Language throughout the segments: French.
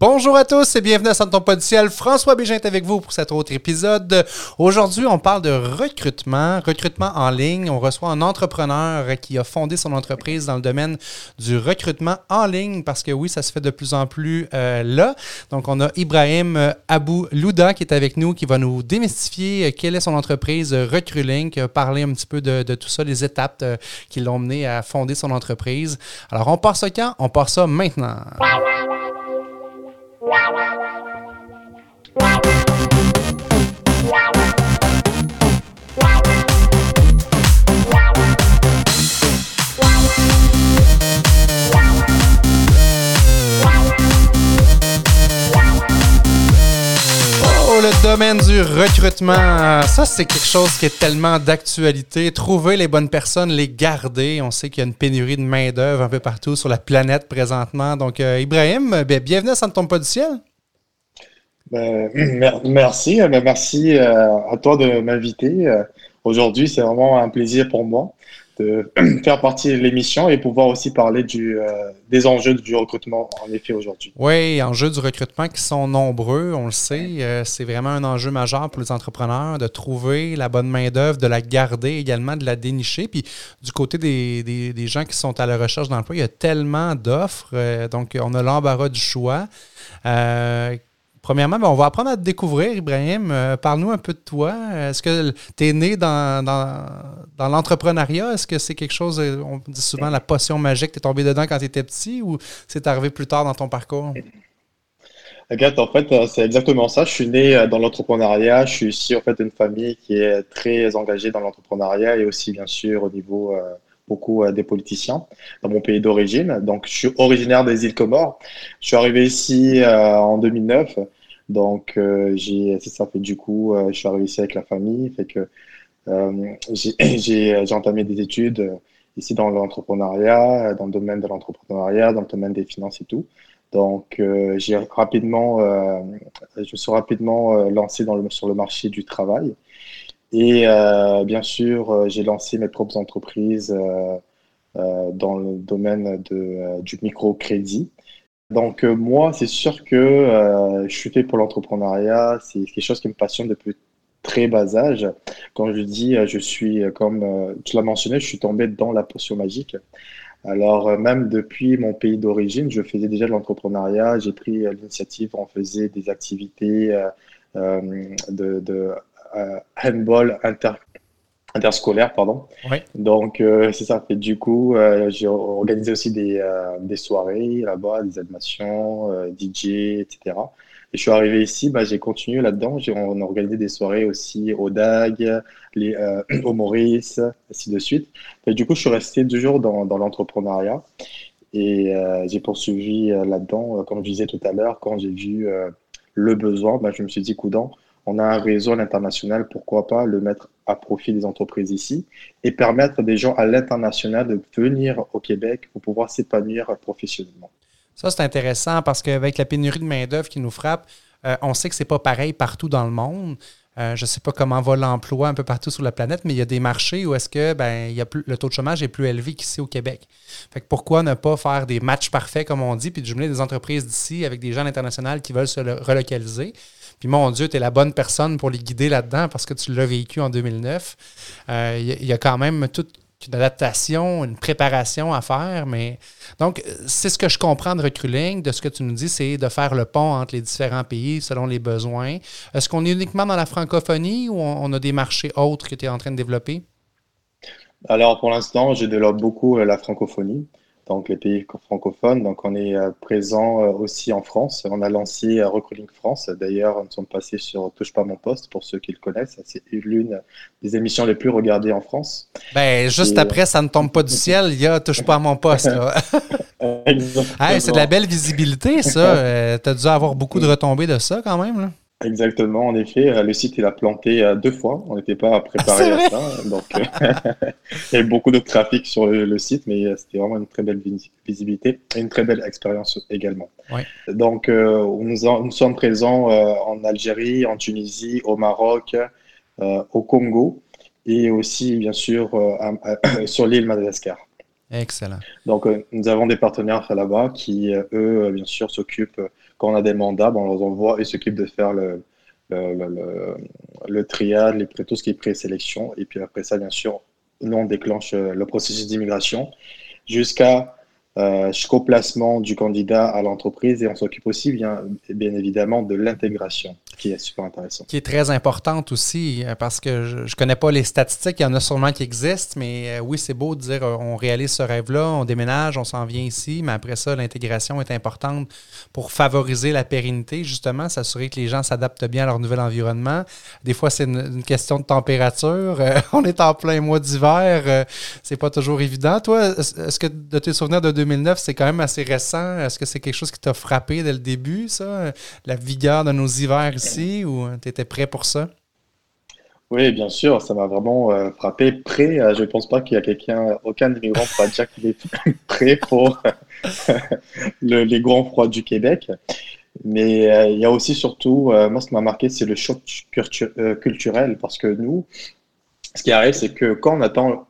Bonjour à tous et bienvenue à Santon du. François Bégin est avec vous pour cet autre épisode. Aujourd'hui, on parle de recrutement, recrutement en ligne. On reçoit un entrepreneur qui a fondé son entreprise dans le domaine du recrutement en ligne parce que oui, ça se fait de plus en plus euh, là. Donc, on a Ibrahim Abou Louda qui est avec nous, qui va nous démystifier quelle est son entreprise Recruitlink, parler un petit peu de, tout ça, les étapes euh, qui l'ont mené à fonder son entreprise. Alors, on part ça quand? On part ça maintenant. Bye. Domaine du recrutement, ça c'est quelque chose qui est tellement d'actualité. Trouver les bonnes personnes, les garder. On sait qu'il y a une pénurie de main-d'œuvre un peu partout sur la planète présentement. Donc, euh, Ibrahim, ben, bienvenue à Ça ne tombe pas du ciel. Ben, merci, ben, merci euh, à toi de m'inviter. Euh, aujourd'hui, c'est vraiment un plaisir pour moi de faire partie de l'émission et pouvoir aussi parler du, euh, des enjeux du recrutement, en effet, aujourd'hui. Oui, enjeux du recrutement qui sont nombreux, on le sait. c'est vraiment un enjeu majeur pour les entrepreneurs de trouver la bonne main-d'œuvre, de la garder également, de la dénicher. Puis du côté des, des, des gens qui sont à la recherche d'emploi, il y a tellement d'offres. donc, on a l'embarras du choix. Premièrement, ben, on va apprendre à te découvrir, Ibrahim. Euh, parle-nous un peu de toi. Est-ce que tu es né dans, dans, l'entrepreneuriat? Est-ce que c'est quelque chose, euh, on dit souvent la potion magique, tu es tombé dedans quand tu étais petit ou c'est arrivé plus tard dans ton parcours? Regarde, en fait, euh, c'est exactement ça. Je suis né dans l'entrepreneuriat. Je suis ici, en fait, d'une famille qui est très engagée dans l'entrepreneuriat et aussi, bien sûr, au niveau beaucoup des politiciens dans mon pays d'origine. Donc, je suis originaire des îles Comores. Je suis arrivé ici en 2009 donc, euh, j'ai, ça fait du coup, euh, je suis arrivé ici avec la famille, fait que euh, j'ai entamé des études ici dans l'entrepreneuriat, dans le domaine de l'entrepreneuriat, dans le domaine des finances et tout. Donc, j'ai rapidement, je me suis rapidement lancé dans le, sur le marché du travail. Et bien sûr, j'ai lancé mes propres entreprises dans le domaine de, du microcrédit. Donc euh, moi, c'est sûr que euh, je suis fait pour l'entrepreneuriat. C'est quelque chose qui me passionne depuis très bas âge. Quand je dis, euh, je suis, comme tu l'as mentionné, je suis tombé dans la potion magique. Alors même depuis mon pays d'origine, je faisais déjà de l'entrepreneuriat. J'ai pris l'initiative, on faisait des activités de handball inter interscolaire, pardon. Donc, euh, c'est ça. Fait du coup, euh, j'ai organisé aussi des, euh, des soirées là-bas, des animations, DJ, etc. Et je suis arrivé ici, bah, j'ai continué là-dedans. On a organisé des soirées aussi au DAG, les, au Maurice, ainsi de suite. Et du coup, je suis resté toujours dans, dans l'entrepreneuriat. Et j'ai poursuivi là-dedans, comme je disais tout à l'heure, quand j'ai vu le besoin, bah, je me suis dit, coudant, on a un réseau à l'international, pourquoi pas le mettre à profit des entreprises ici et permettre des gens à l'international de venir au Québec pour pouvoir s'épanouir professionnellement. Ça, c'est intéressant parce qu'avec la pénurie de main-d'œuvre qui nous frappe, euh, on sait que ce n'est pas pareil partout dans le monde. Euh, je ne sais pas comment va l'emploi un peu partout sur la planète, mais il y a des marchés où est-ce que ben, y a le taux de chômage est plus élevé qu'ici au Québec. Fait que pourquoi ne pas faire des matchs parfaits, comme on dit, puis de jumeler des entreprises d'ici avec des gens internationaux qui veulent se relocaliser? Puis mon Dieu, tu es la bonne personne pour les guider là-dedans parce que tu l'as vécu en 2009. Euh, il y, a quand même toute une adaptation, une préparation à faire. Mais donc, c'est ce que je comprends de Recruling, de ce que tu nous dis, c'est de faire le pont entre les différents pays selon les besoins. Est-ce qu'on est uniquement dans la francophonie ou on, a des marchés autres que tu es en train de développer? Alors, pour l'instant, je développe beaucoup euh, la francophonie donc les pays francophones. Donc on est euh, présent euh, aussi en France. On a lancé euh, Recruiting France. D'ailleurs, nous sommes passés sur Touche pas mon poste pour ceux qui le connaissent. C'est l'une des émissions les plus regardées en France. Ben, juste après, ça ne tombe pas du ciel. Il y a Touche pas à mon poste. c'est de la belle visibilité, ça. tu as dû avoir beaucoup de retombées de ça quand même. Là. Exactement, en effet, euh, le site il a planté euh, deux fois. On n'était pas préparé à ça, donc euh, il y avait beaucoup de trafic sur le, site, mais c'était vraiment une très belle visibilité et une très belle expérience également. Donc nous, sommes présents en Algérie, en Tunisie, au Maroc, au Congo et aussi bien sûr sur l'île Madagascar. Excellent. Donc, nous avons des partenaires là-bas qui, eux, bien sûr, s'occupent, on a des mandats, on leur envoie et s'occupent de faire le, le, triade, les, tout ce qui est présélection. Et puis après ça, bien sûr, nous, on déclenche le processus d'immigration jusqu'à euh, jusqu'au placement du candidat à l'entreprise et on s'occupe aussi bien, bien évidemment de l'intégration qui est super intéressant. Qui est très importante aussi euh, parce que je ne connais pas les statistiques, il y en a sûrement qui existent, mais euh, oui, c'est beau de dire on réalise ce rêve-là, on déménage, on s'en vient ici, mais après ça, l'intégration est importante pour favoriser la pérennité, justement, s'assurer que les gens s'adaptent bien à leur nouvel environnement. Des fois, c'est une, question de température. on est en plein mois d'hiver, c'est pas toujours évident. Toi, est-ce que de tes souvenirs de 2009, c'est quand même assez récent. Est-ce que c'est quelque chose qui t'a frappé dès le début, ça? La vigueur de nos hivers ici, ou tu étais prêt pour ça? Oui, bien sûr, ça m'a vraiment euh, frappé. Prêt, euh, je ne pense pas qu'il y a quelqu'un, aucun immigrant pourra dire qu'il est prêt pour les grands froids du Québec. Mais euh, il y a aussi surtout, moi ce qui m'a marqué, c'est le choc culturel, parce que nous, ce qui arrive, c'est que quand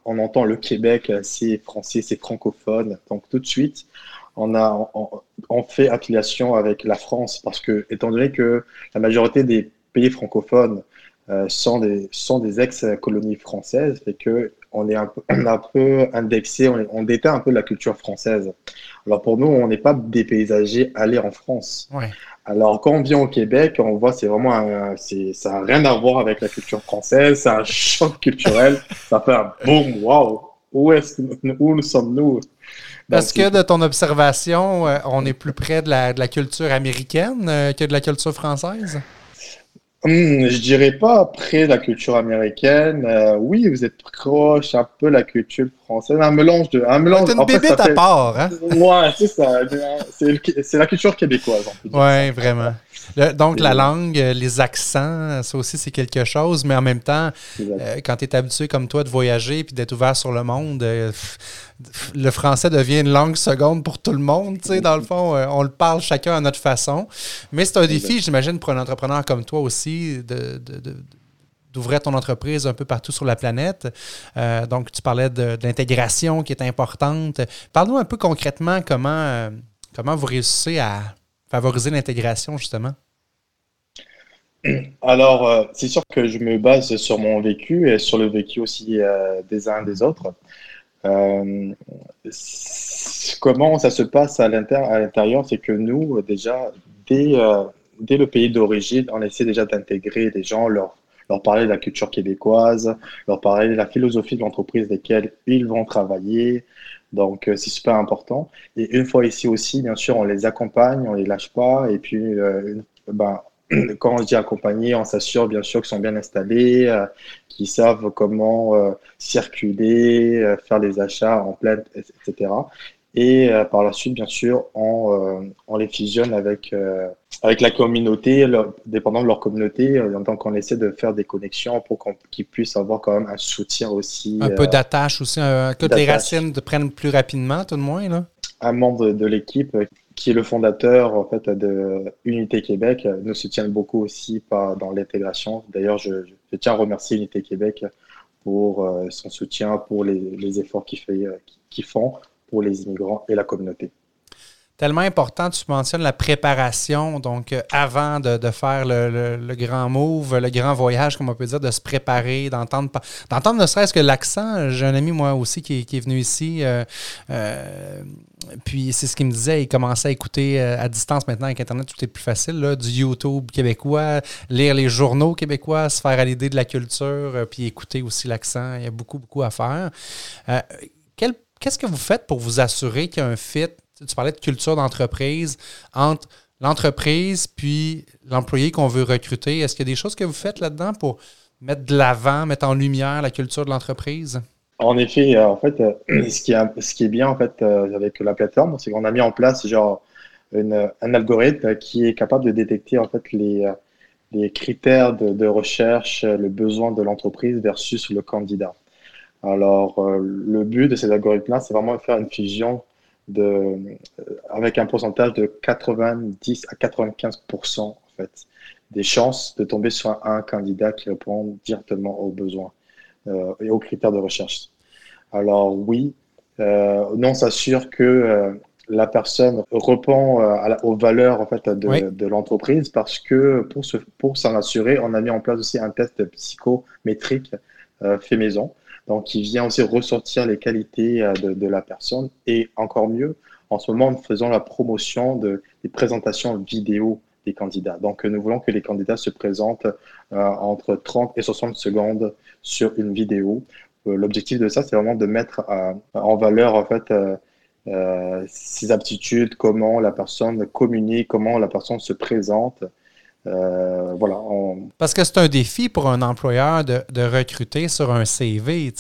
on, entend le Québec, c'est français, c'est francophone, donc tout de suite, on, a, fait affiliation avec la France parce que, étant donné que la majorité des pays francophones euh, sont des, sont des ex-colonies françaises, et que on est un peu, on un peu indexé, on, on, déteint un peu la culture française. Alors pour nous, on n'est pas dépaysagé aller en France. Ouais. Alors, quand on vient au Québec, on voit, c'est vraiment, un, ça n'a rien à voir avec la culture française, c'est un choc culturel. ça fait un boom, waouh, où est-ce où nous sommes-nous Est-ce que de ton observation, euh, on est plus près de la, de la culture américaine euh, que de la culture française? Hmm, je dirais pas près la culture américaine. Euh, oui, vous êtes proche un peu la culture française. Un mélange de. Un mélange. C'est une bébé à part, hein? Ouais, c'est ça. C'est la culture québécoise. Oui, vraiment donc, la langue, euh, les accents, ça aussi, c'est quelque chose, mais en même temps, euh, quand tu es habitué comme toi de voyager et d'être ouvert sur le monde, euh, le français devient une langue seconde pour tout le monde. Tu sais, dans le fond, on le parle chacun à notre façon. Mais c'est un défi, j'imagine, pour un entrepreneur comme toi aussi, de, d'ouvrir ton entreprise un peu partout sur la planète. donc, tu parlais de, l'intégration qui est importante. Parle-nous un peu concrètement comment, comment vous réussissez à favoriser l'intégration, justement? Alors, euh, c'est sûr que je me base sur mon vécu et sur le vécu aussi euh, des uns des autres. Euh, comment ça se passe à l'intérieur, c'est que nous, déjà, dès, dès le pays d'origine, on essaie déjà d'intégrer des gens, leur, leur parler de la culture québécoise, leur parler de la philosophie de l'entreprise desquelles ils vont travailler, donc, euh, c'est super important. Et une fois ici aussi, bien sûr, on les accompagne, on les lâche pas. Et puis, euh, ben, quand on dit accompagner, on s'assure bien sûr qu'ils sont bien installés, euh, qu'ils savent comment circuler, faire les achats en pleine, etc. Et par la suite, bien sûr, on, on les fusionne avec avec la communauté, dépendant de leur communauté, euh, donc on essaie de faire des connexions pour qu'ils puissent avoir quand même un soutien aussi. Un peu euh, d'attache aussi, que les racines prennent plus rapidement, tout de moins. Là. Un membre de l'équipe euh, qui est le fondateur en fait de Unité Québec nous soutient beaucoup aussi par, dans l'intégration. D'ailleurs, je, tiens à remercier Unité Québec pour son soutien, pour les, les efforts qu'ils qu font pour les immigrants et la communauté tellement important, tu mentionnes la préparation, donc euh, avant de, faire le, grand move, le grand voyage, comme on peut dire, de se préparer, d'entendre d'entendre ne serait-ce que l'accent. J'ai un ami, moi aussi, qui, est venu ici. Euh, euh, puis c'est ce qu'il me disait, il commençait à écouter à distance maintenant avec Internet, tout est plus facile, là, du YouTube québécois, lire les journaux québécois, se faire à l'idée de la culture, puis écouter aussi l'accent. Il y a beaucoup, beaucoup à faire. Qu'est-ce que vous faites pour vous assurer qu'il y a un fit? Tu parlais de culture d'entreprise entre l'entreprise puis l'employé qu'on veut recruter. Est-ce qu'il y a des choses que vous faites là-dedans pour mettre de l'avant, mettre en lumière la culture de l'entreprise? En effet, euh, en fait, euh, ce, qui est, bien en fait euh, avec la plateforme, c'est qu'on a mis en place genre un algorithme qui est capable de détecter en fait les, critères de, recherche, le besoin de l'entreprise versus le candidat. Alors, le but de cet algorithme-là, c'est vraiment de faire une fusion de, euh, avec un pourcentage de 90 à 95% en fait, des chances de tomber sur un candidat qui répond directement aux besoins euh, et aux critères de recherche. Alors oui, nous, on s'assure que la personne répond aux valeurs en fait, de, l'entreprise parce que pour, pour s'en assurer, on a mis en place aussi un test psychométrique fait maison. Donc, il vient aussi ressortir les qualités de, de, la personne et encore mieux, en ce moment, nous faisons la promotion de, des présentations vidéo des candidats. Donc, nous voulons que les candidats se présentent euh, entre 30 et 60 secondes sur une vidéo. Euh, l'objectif de ça, c'est vraiment de mettre euh, en valeur, en fait, ses aptitudes, comment la personne communique, comment la personne se présente. Euh. Parce que c'est un défi pour un employeur de, recruter sur un CV.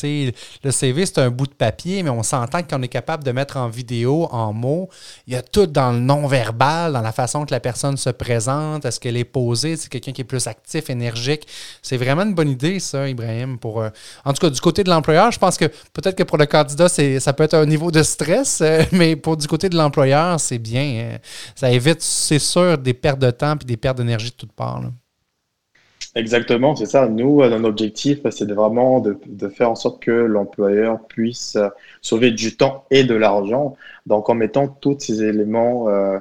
le CV, c'est un bout de papier, mais on s'entend qu'on est capable de mettre en vidéo, en mots. Il y a tout dans le non-verbal, dans la façon que la personne se présente, est-ce qu'elle est posée, c'est quelqu'un qui est plus actif, énergique. C'est vraiment une bonne idée, ça, Ibrahim. Pour, euh, En tout cas, du côté de l'employeur, je pense que peut-être que pour le candidat, ça peut être un niveau de stress, euh, mais pour du côté de l'employeur, c'est bien. ça évite, c'est sûr, des pertes de temps et des pertes d'énergie toutes parts. Exactement, c'est ça. Nous, euh, notre objectif, c'est vraiment de, faire en sorte que l'employeur puisse euh, sauver du temps et de l'argent. Donc, en mettant tous ces éléments euh,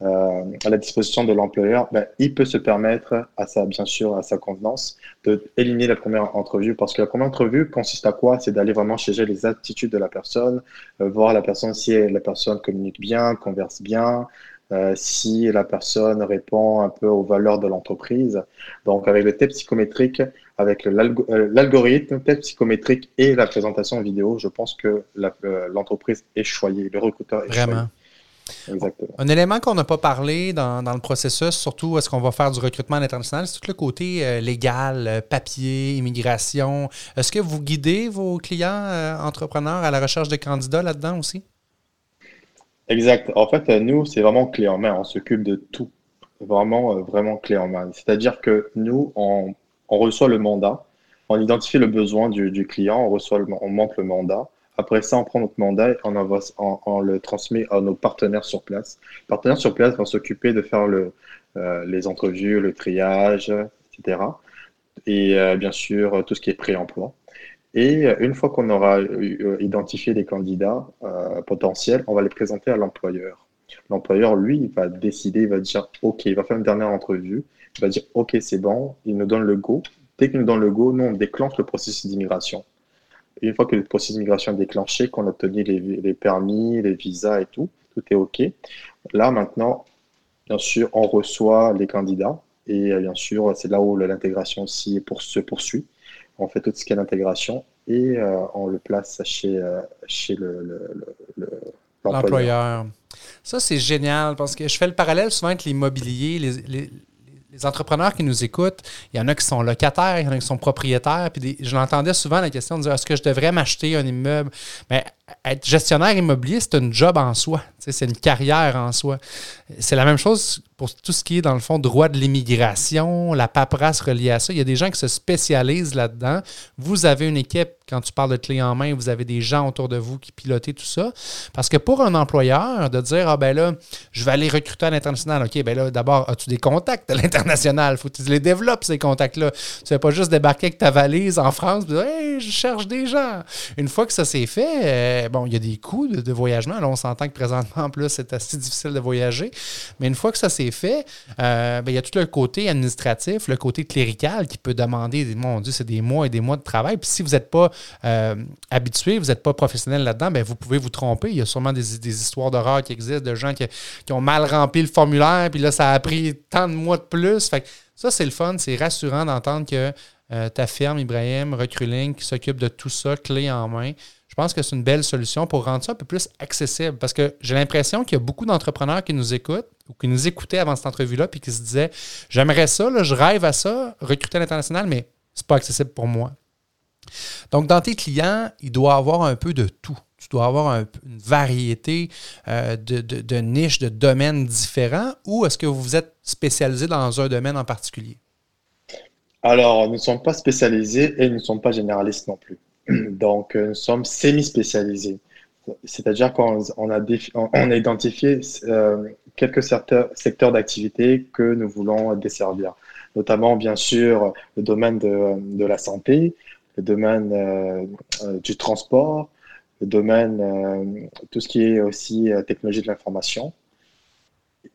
à la disposition de l'employeur, ben, il peut se permettre, à sa, bien sûr, à sa convenance, d'éliminer la première entrevue. Parce que la première entrevue consiste à quoi? C'est d'aller vraiment chercher les attitudes de la personne, voir la personne si la personne communique bien, converse bien, euh, si la personne répond un peu aux valeurs de l'entreprise. Donc, avec le test psychométrique, avec euh, l'algorithme, test psychométrique et la présentation vidéo, je pense que euh, l'entreprise est choyée, le recruteur est Vraiment. Exactement. Un élément qu'on n'a pas parlé dans, le processus, surtout est-ce qu'on va faire du recrutement à l'international, c'est tout le côté légal, papier, immigration. Est-ce que vous guidez vos clients entrepreneurs à la recherche de candidats là-dedans aussi? Exact. En fait, nous, c'est vraiment clé en main. On s'occupe de tout. Vraiment, euh, vraiment clé en main. C'est-à-dire que nous, on, reçoit le mandat, on identifie le besoin du, client, on reçoit on monte le mandat. Après ça, on prend notre mandat et on, le transmet à nos partenaires sur place. Partenaires sur place vont s'occuper de faire le, euh, les entrevues, le triage, etc. Et euh, bien sûr, tout ce qui est pré-emploi. Et euh, une fois qu'on aura euh, identifié les candidats euh, potentiels, on va les présenter à l'employeur. L'employeur, lui, va décider, il va dire OK, il va faire une dernière entrevue, il va dire OK, c'est bon, il nous donne le go. Dès qu'il nous donne le go, nous, on déclenche le processus d'immigration. Une fois que le processus d'immigration est déclenché, qu'on a obtenu les, les, permis, les visas et tout, tout est OK. Là, maintenant, bien sûr, on reçoit les candidats et bien sûr, c'est là où l'intégration aussi se poursuit on fait tout ce qui est l'intégration et euh, on le place chez, euh, chez l'employeur. Ça, c'est génial parce que je fais le parallèle souvent avec l'immobilier. Les, les, entrepreneurs qui nous écoutent, il y en a qui sont locataires, il y en a qui sont propriétaires. Puis je l'entendais souvent la question de dire est-ce que je devrais m'acheter un immeuble? Mais être gestionnaire immobilier, c'est un job en soi. C'est une carrière en soi. C'est la même chose pour tout ce qui est, dans le fond, droit de l'immigration, la paperasse reliée à ça. Il y a des gens qui se spécialisent là-dedans. Vous avez une équipe, quand tu parles de clé en main, vous avez des gens autour de vous qui pilotent tout ça. Parce que pour un employeur, de dire, ah ben là, je vais aller recruter à l'international. OK, ben là, d'abord, as-tu des contacts à l'international? faut que tu les développes, ces contacts-là. Tu ne pas juste débarquer avec ta valise en France et dire, hey, je cherche des gens. Une fois que ça s'est fait, euh, bon, il y a des coûts de, voyagement. Là, on s'entend que présentement, en plus, c'est assez difficile de voyager. Mais une fois que ça s'est fait, euh, ben, il y a tout le côté administratif, le côté clérical qui peut demander, mon Dieu, c'est des mois et des mois de travail. Puis si vous n'êtes pas euh, habitué, vous n'êtes pas professionnel là-dedans, ben, vous pouvez vous tromper. Il y a sûrement des, histoires d'horreur qui existent de gens qui, ont mal rempli le formulaire, puis là, ça a pris tant de mois de plus. Ça, c'est le fun, c'est rassurant d'entendre que euh, ta firme, Ibrahim, Recruiting, qui s'occupe de tout ça, clé en main. Je pense que c'est une belle solution pour rendre ça un peu plus accessible parce que j'ai l'impression qu'il y a beaucoup d'entrepreneurs qui nous écoutent ou qui nous écoutaient avant cette entrevue-là puis qui se disaient J'aimerais ça, je rêve à ça, recruter à l'international, mais c'est pas accessible pour moi. Donc, dans tes clients, il doit avoir un peu de tout. Tu dois avoir une variété euh, de, de niches, de domaines différents ou est-ce que vous êtes spécialisé dans un domaine en particulier? Alors, nous ne sommes pas spécialisés et nous ne sommes pas généralistes non plus. Donc, euh, nous sommes semi-spécialisés. C'est-à-dire qu'on on a, a identifié euh, quelques secteurs d'activité que nous voulons desservir, notamment bien sûr le domaine de, de la santé, le domaine euh, du transport, le domaine, tout ce qui est aussi technologie de l'information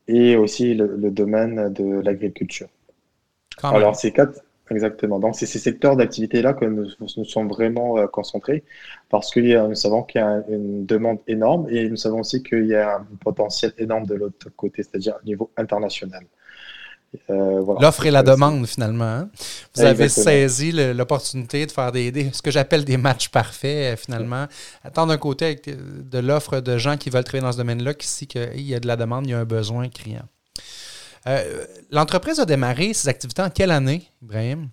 et aussi le, domaine de l'agriculture. Alors, c'est quatre, exactement. Donc, c'est ces secteurs d'activité-là que nous, nous sommes vraiment euh, concentrés parce que nous savons qu'il y a une demande énorme et nous savons aussi qu'il y a un potentiel énorme de l'autre côté, c'est-à-dire au niveau international. Euh, L'offre et la demande, finalement. Hein. Vous avez saisi l'opportunité de faire des, ce que j'appelle des matchs parfaits, euh, finalement. Tant d'un côté de l'offre de gens qui veulent travailler dans ce domaine-là, qu'ici, qu'il y a de la demande, il y a un besoin criant. Euh, l'entreprise a démarré ses activités en quelle année, Ibrahim?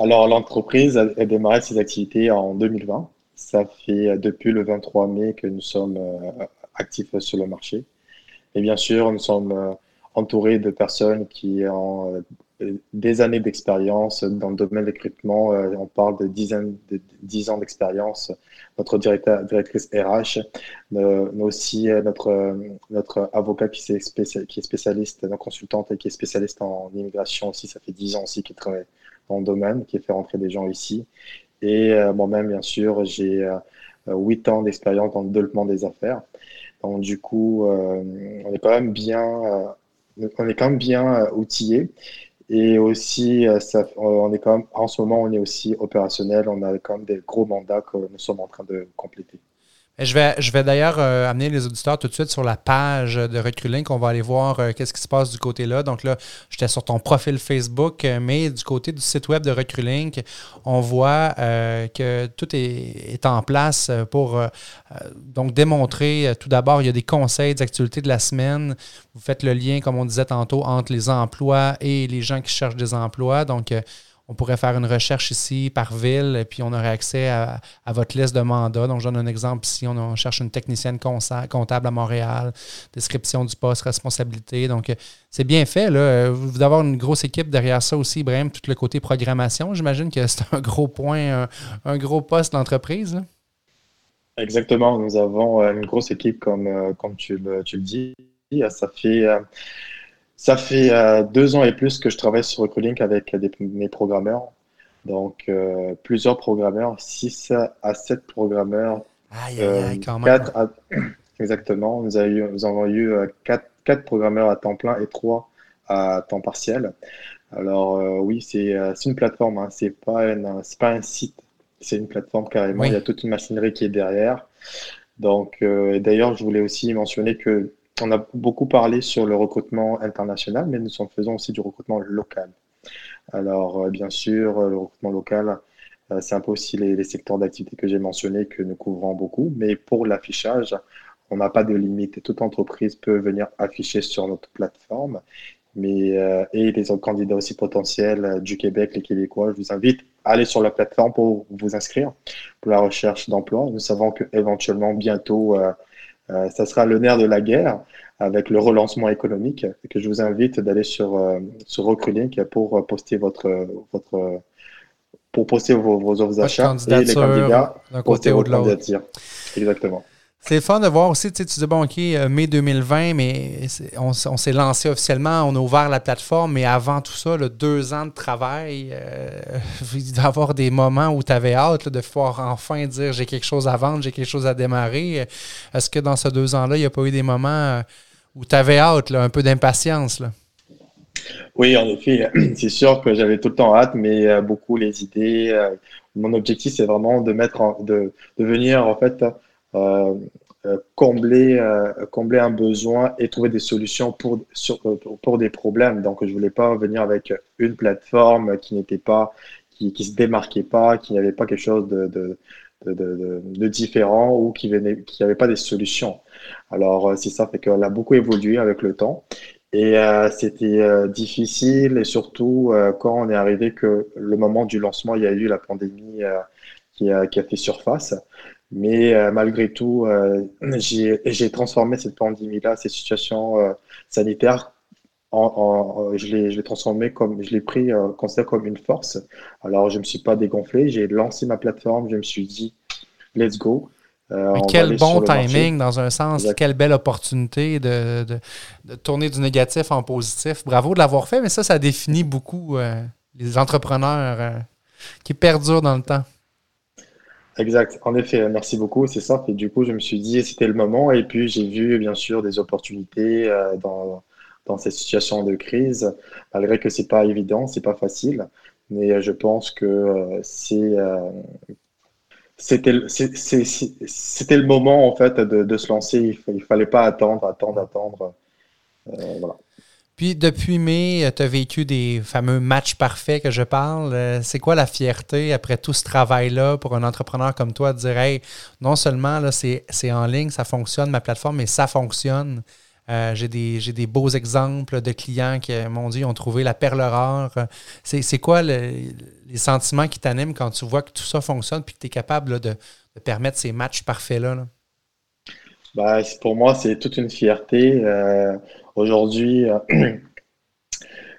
Alors, l'entreprise a démarré ses activités en 2020. Ça fait depuis le 23 mai que nous sommes actifs sur le marché. Et bien sûr, nous sommes entouré de personnes qui ont euh, des années d'expérience dans le domaine de. Euh, on parle de dizaines dix ans d'expérience. Notre directeur, directrice RH, mais aussi euh, notre, notre avocat qui est, qui est spécialiste, notre consultante et qui est spécialiste en immigration aussi. Ça fait dix ans aussi qu'il travaille dans le domaine, qui fait rentrer des gens ici. Et moi-même, bien sûr, j'ai huit ans d'expérience dans le développement des affaires. Donc, du coup, on est quand même bien on est quand même bien euh, outillé. Et aussi, euh, ça, on est quand même, en ce moment, on est aussi opérationnel. On a quand même des gros mandats que nous sommes en train de compléter. Je vais, je vais d'ailleurs euh, amener les auditeurs tout de suite sur la page de Recrulink. On va aller voir euh, qu'est-ce qui se passe du côté-là. Donc là, j'étais sur ton profil Facebook, euh, mais du côté du site web de Recrulink, on voit que tout est, est, en place pour donc démontrer tout d'abord, il y a des conseils, des activités de la semaine. Vous faites le lien, comme on disait tantôt, entre les emplois et les gens qui cherchent des emplois. Donc, on pourrait faire une recherche ici par ville et puis on aurait accès à, votre liste de mandats. Donc, je donne un exemple ici. On, cherche une technicienne comptable à Montréal, description du poste, responsabilité. Donc, euh, c'est bien fait. Vous avoir une grosse équipe derrière ça aussi, Ibrahim, tout le côté programmation. J'imagine que c'est un gros point, un, gros poste d'entreprise. Exactement. Nous avons euh, une grosse équipe, comme, euh, comme tu, le, tu le dis. Ça fait ça fait euh, deux ans et plus que je travaille sur Recruiting avec mes programmeurs. Donc, euh, plusieurs programmeurs, 6 à 7 programmeurs. Aïe, aïe, quand même. exactement. Nous, avons eu, nous avons eu 4, euh, programmeurs à temps plein et 3 à temps partiel. Alors, oui, c'est une plateforme, hein. c'est pas, pas un site, c'est une plateforme carrément. Il y a toute une machinerie qui est derrière. Donc, d'ailleurs, je voulais aussi mentionner que on a beaucoup parlé sur le recrutement international, mais nous faisons aussi du recrutement local. Alors, euh, bien sûr, euh, le recrutement local, euh, c'est un peu aussi les, secteurs d'activité que j'ai mentionnés que nous couvrons beaucoup, mais pour l'affichage, on n'a pas de limite. Toute entreprise peut venir afficher sur notre plateforme. Mais, et les autres candidats aussi potentiels du Québec, les Québécois, je vous invite à aller sur la plateforme pour vous inscrire pour la recherche d'emploi. Nous savons qu'éventuellement, bientôt, euh, ça sera le nerf de la guerre avec le relancement économique et que je vous invite d'aller sur, euh, sur Recruiting pour euh, poster votre, votre pour poster vos, vos offres d'achat et les candidats poster votre candidature. Exactement. C'est fun de voir aussi, tu, dis, bon, OK, euh, mai 2020, mais on, s'est lancé officiellement, on a ouvert la plateforme, mais avant tout ça, deux ans de travail, euh, il doit y avoir des moments où tu avais hâte de pouvoir enfin dire j'ai quelque chose à vendre, j'ai quelque chose à démarrer. Est-ce que dans ces deux ans-là, il n'y a pas eu des moments euh, où tu avais hâte, un peu d'impatience? Oui, en effet, c'est sûr que j'avais tout le temps hâte, mais beaucoup les idées. mon objectif, c'est vraiment de mettre, de, de venir en fait euh, euh, combler, euh, combler un besoin et trouver des solutions pour, pour, des problèmes. Donc, je voulais pas venir avec une plateforme qui n'était pas, qui, se démarquait pas, qui n'avait pas quelque chose de, de, ou qui venait, qui pas des solutions. Alors, c'est ça, fait qu'elle a beaucoup évolué avec le temps. Et c'était difficile, et surtout quand on est arrivé que le moment du lancement, il y a eu la pandémie qui a fait surface. Mais euh, malgré tout, euh, j'ai transformé cette pandémie-là, cette situation euh, sanitaire, en, je l'ai transformé comme, je l'ai pris considéré comme une force. Alors, je ne me suis pas dégonflé, j'ai lancé ma plateforme, je me suis dit, let's go. quel bon timing, dans un sens, quelle belle opportunité de, de, de, tourner du négatif en positif. Bravo de l'avoir fait, mais ça, ça définit beaucoup les entrepreneurs qui perdurent dans le temps. Exact. En effet, merci beaucoup. C'est ça. Et du coup, je me suis dit, c'était le moment. Et puis, j'ai vu, bien sûr, des opportunités euh, dans, dans cette situation de crise, malgré que c'est pas évident, c'est pas facile. Mais euh, je pense que euh, c'est c'était le moment en fait de, de se lancer. Il, ne fallait pas attendre, attendre, attendre. voilà. Puis depuis mai, tu as vécu des fameux matchs parfaits que je parle. Euh, c'est quoi la fierté après tout ce travail-là pour un entrepreneur comme toi de dire Hey, non seulement là, c'est, en ligne, ça fonctionne, ma plateforme, mais ça fonctionne. Euh, j'ai, des, des beaux exemples de clients qui m'ont dit ont trouvé la perle rare. C'est, quoi les sentiments qui t'animent quand tu vois que tout ça fonctionne puis que tu es capable de, permettre ces matchs parfaits-là? Bah, pour moi, c'est toute une fierté. Euh, Aujourd'hui, euh,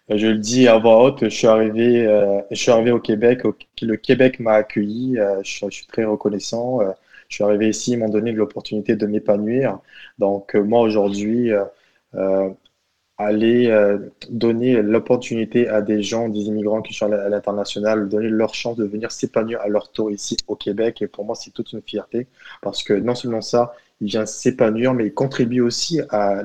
je le dis à voix haute, je suis arrivé, euh, je suis arrivé au Québec. le Québec m'a accueilli. Euh, je, suis très reconnaissant. je suis arrivé ici, ils m'ont donné l'opportunité de m'épanouir. Donc moi aujourd'hui, aller donner l'opportunité à des gens, des immigrants qui sont à l'international, donner leur chance de venir s'épanouir à leur tour ici au Québec. Et pour moi, c'est toute une fierté parce que non seulement ça, il vient s'épanouir, mais il contribue aussi à,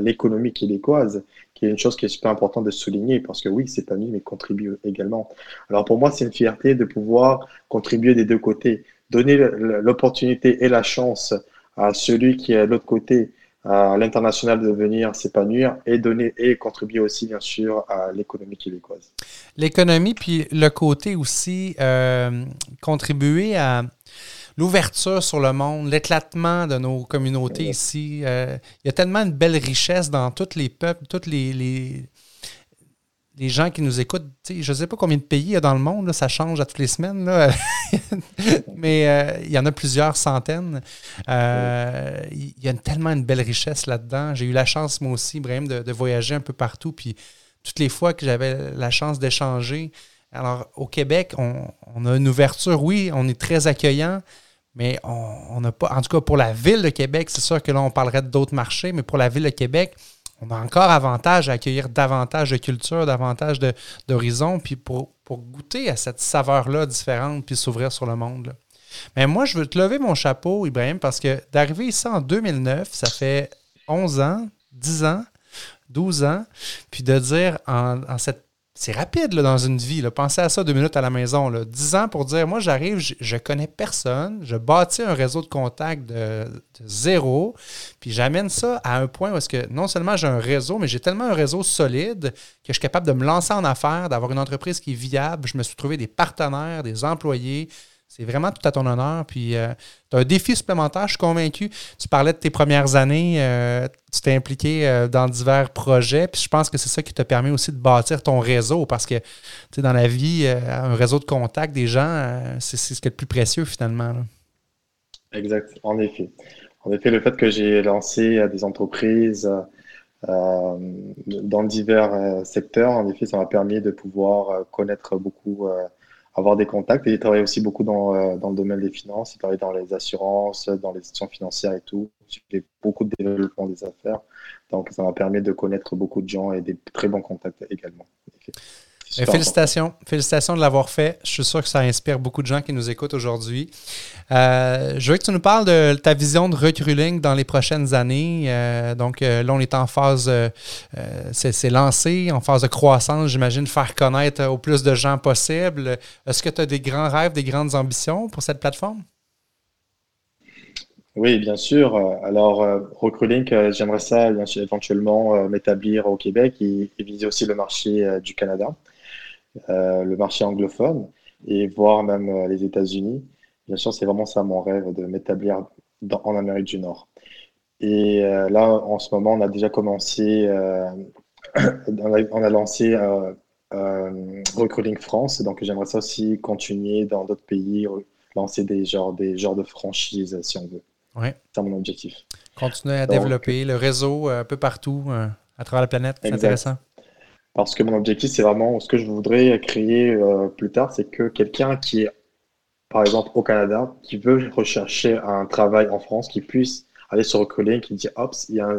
l'économie québécoise, qui est une chose qui est super importante de souligner, parce que oui, il s'épanouit, mais il contribue également. Alors pour moi, c'est une fierté de pouvoir contribuer des deux côtés, donner l'opportunité et la chance à celui qui est à l'autre côté, à l'international de venir s'épanouir et donner et contribuer aussi bien sûr à l'économie québécoise. L'économie puis le côté aussi euh, contribuer à l'ouverture sur le monde, l'éclatement de nos communautés ici. Euh, il y a tellement une belle richesse dans tous les peuples, tous les, les, gens qui nous écoutent. je ne sais pas combien de pays il y a dans le monde, ça change à toutes les semaines, mais euh, il y en a plusieurs centaines. Euh, il y a tellement une belle richesse là-dedans. J'ai eu la chance, moi aussi, Ibrahim, de, voyager un peu partout. Puis toutes les fois que j'avais la chance d'échanger, alors, au Québec, on, a une ouverture, oui, on est très accueillant, mais on n'a pas, en tout cas pour la ville de Québec, c'est sûr que là, on parlerait d'autres marchés, mais pour la ville de Québec, on a encore avantage à accueillir davantage de culture, davantage d'horizons, puis pour, goûter à cette saveur-là différente, puis s'ouvrir sur le monde. Mais moi, je veux te lever mon chapeau, Ibrahim, parce que d'arriver ici en 2009, ça fait 11 ans, 10 ans, 12 ans, puis de dire en cette c'est rapide dans une vie. Là. Pensez à ça deux minutes à la maison. Là. Dix ans pour dire, moi j'arrive, je, connais personne, je bâtis un réseau de contacts de, zéro, puis j'amène ça à un point où est-ce que non seulement j'ai un réseau, mais j'ai tellement un réseau solide que je suis capable de me lancer en affaires, d'avoir une entreprise qui est viable. Je me suis trouvé des partenaires, des employés. C'est vraiment tout à ton honneur. Puis euh, tu as un défi supplémentaire, je suis convaincu. Tu parlais de tes premières années, euh, tu t'es impliqué euh, dans divers projets. Puis je pense que c'est ça qui t'a permis aussi de bâtir ton réseau parce que tu dans la vie, un réseau de contacts des gens, c'est ce qui est le plus précieux finalement. Exact, en effet. En effet, le fait que j'ai lancé des entreprises dans divers secteurs, en effet, ça m'a permis de pouvoir connaître beaucoup avoir des contacts. Et il travaille aussi beaucoup dans, euh, dans le domaine des finances. Il travaille dans les assurances, dans les institutions financières et tout. Fait beaucoup de développement des affaires. Donc, ça m'a permis de connaître beaucoup de gens et des très bons contacts également. Félicitations. Félicitations de l'avoir fait. Je suis sûr que ça inspire beaucoup de gens qui nous écoutent aujourd'hui. Euh, je veux que tu nous parles de ta vision de recruiting dans les prochaines années. Euh, donc euh, là, on est en phase, c'est lancé, en phase de croissance, j'imagine, faire connaître au plus de gens possible. Est-ce que tu as des grands rêves, des grandes ambitions pour cette plateforme? Oui, bien sûr. Alors, Recruiting, j'aimerais ça éventuellement m'établir au Québec et, et, viser aussi le marché du Canada. Euh, le marché anglophone et voir même euh, les États-Unis. Bien sûr, c'est vraiment ça mon rêve de m'établir en Amérique du Nord. Et euh, là, en ce moment, on a déjà commencé, on, a, lancé Recruiting France, donc j'aimerais ça aussi continuer dans d'autres pays, lancer des genres, des genres de franchises, si on veut. Ouais. C'est mon objectif. Continuer à développer le réseau un peu partout à travers la planète. C'est intéressant. Parce que mon objectif, c'est vraiment ce que je voudrais créer euh, plus tard, c'est que quelqu'un qui est, par exemple, au Canada, qui veut rechercher un travail en France, qui puisse aller sur Recruiting, qui dit, hop, il y, a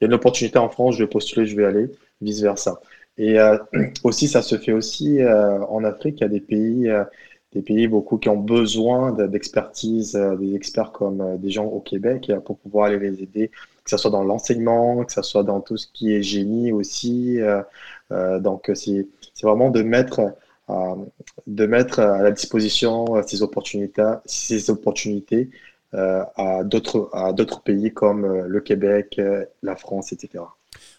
une opportunité en France, je vais postuler, je vais aller, vice versa. Et euh, aussi, ça se fait aussi euh, en Afrique. Il y a des pays des pays beaucoup qui ont besoin d'expertise, des experts comme des gens au Québec pour pouvoir aller les aider, que ce soit dans l'enseignement, que ce soit dans tout ce qui est génie aussi. donc, c'est vraiment de mettre de mettre à la disposition ces opportunités, ces opportunités euh, à d'autres pays comme euh, le Québec, euh, la France, etc.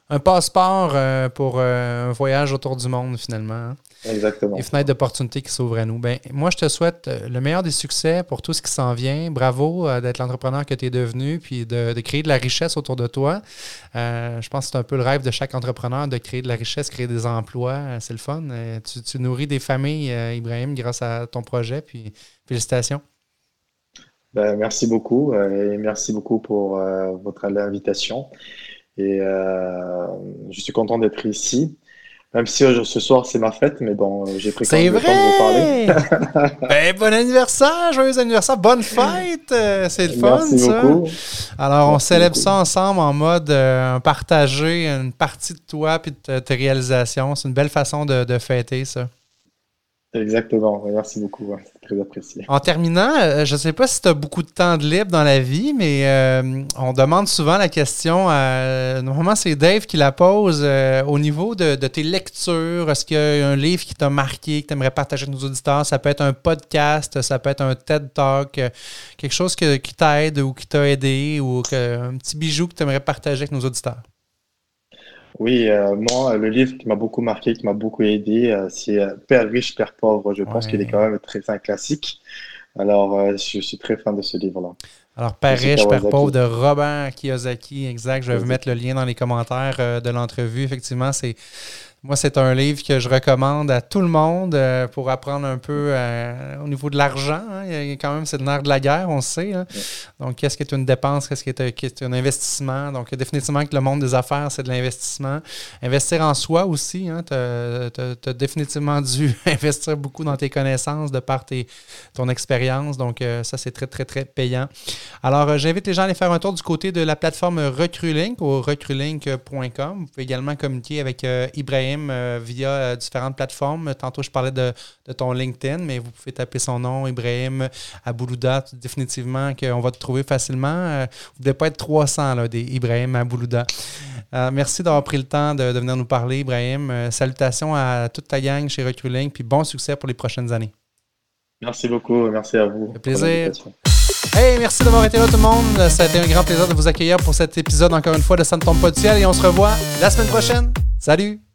Un passeport pour un voyage autour du monde, finalement. Exactement. Les fenêtres d'opportunité qui s'ouvrent à nous. Ben, moi, je te souhaite le meilleur des succès pour tout ce qui s'en vient. Bravo d'être l'entrepreneur que tu es devenu, puis de, créer de la richesse autour de toi. je pense que c'est un peu le rêve de chaque entrepreneur de créer de la richesse, créer des emplois. c'est le fun. Tu, tu, nourris des familles, Ibrahim, grâce à ton projet, puis félicitations. Ben, merci beaucoup euh, et merci beaucoup pour euh, votre invitation. Et euh, je suis content d'être ici. Même si ce soir c'est ma fête, mais bon, j'ai pris C'est vrai! De vous parler. ben, bon anniversaire, joyeux anniversaire, bonne fête! C'est le fun, Merci ça. beaucoup. Alors, on célèbre ça ensemble en mode partager une partie de toi puis de tes réalisations. C'est une belle façon de, de fêter ça. Exactement. Merci beaucoup. C'est très apprécié. En terminant, euh, je ne sais pas si tu as beaucoup de temps de libre dans la vie, mais euh, on demande souvent la question. À, normalement, c'est Dave qui la pose. Euh, au niveau de, tes lectures, est-ce qu'il y a un livre qui t'a marqué, que tu aimerais partager avec nos auditeurs? Ça peut être un podcast, ça peut être un TED Talk, quelque chose qui t'aide ou qui t'a aidé ou un petit bijou que tu aimerais partager avec nos auditeurs. Oui, euh, moi, le livre qui m'a beaucoup marqué, qui m'a beaucoup aidé, euh, c'est euh, Père riche, Père pauvre. Je pense qu'il est quand même très un classique. Alors, je suis très fan de ce livre-là. Alors, Père riche, Père pauvre de Robert Kiyosaki, exact. Je vais vous mettre le lien dans les commentaires de l'entrevue. Effectivement, c'est moi, c'est un livre que je recommande à tout le monde euh, pour apprendre un peu euh, au niveau de l'argent. Hein. Quand même, c'est le nerf de la guerre, on le sait. Hein. Donc, qu'est-ce qui est une dépense, qu'est-ce qui est, un investissement? Donc, définitivement que le monde des affaires, c'est de l'investissement. Investir en soi aussi. Hein. Tu as, définitivement dû investir beaucoup dans tes connaissances de par tes, ton expérience. Donc, euh, ça, c'est très, très, très payant. Alors, j'invite les gens à aller faire un tour du côté de la plateforme Recrulink au recrulink.com. Vous pouvez également communiquer avec Ibrahim euh, via euh, différentes plateformes. Tantôt, je parlais de, ton LinkedIn, mais vous pouvez taper son nom, Ibrahim Aboulouda, définitivement qu'on va te trouver facilement. Euh, vous ne devez pas être 300 là, des Ibrahim Aboulouda. merci d'avoir pris le temps de, venir nous parler, Ibrahim. salutations à toute ta gang chez Recruiting, puis bon succès pour les prochaines années. Merci beaucoup, merci à vous. Un plaisir. Hey, merci d'avoir été là tout le monde. Ça a été un grand plaisir de vous accueillir pour cet épisode encore une fois de Ça ne tombe pas du ciel et on se revoit la semaine prochaine. Salut!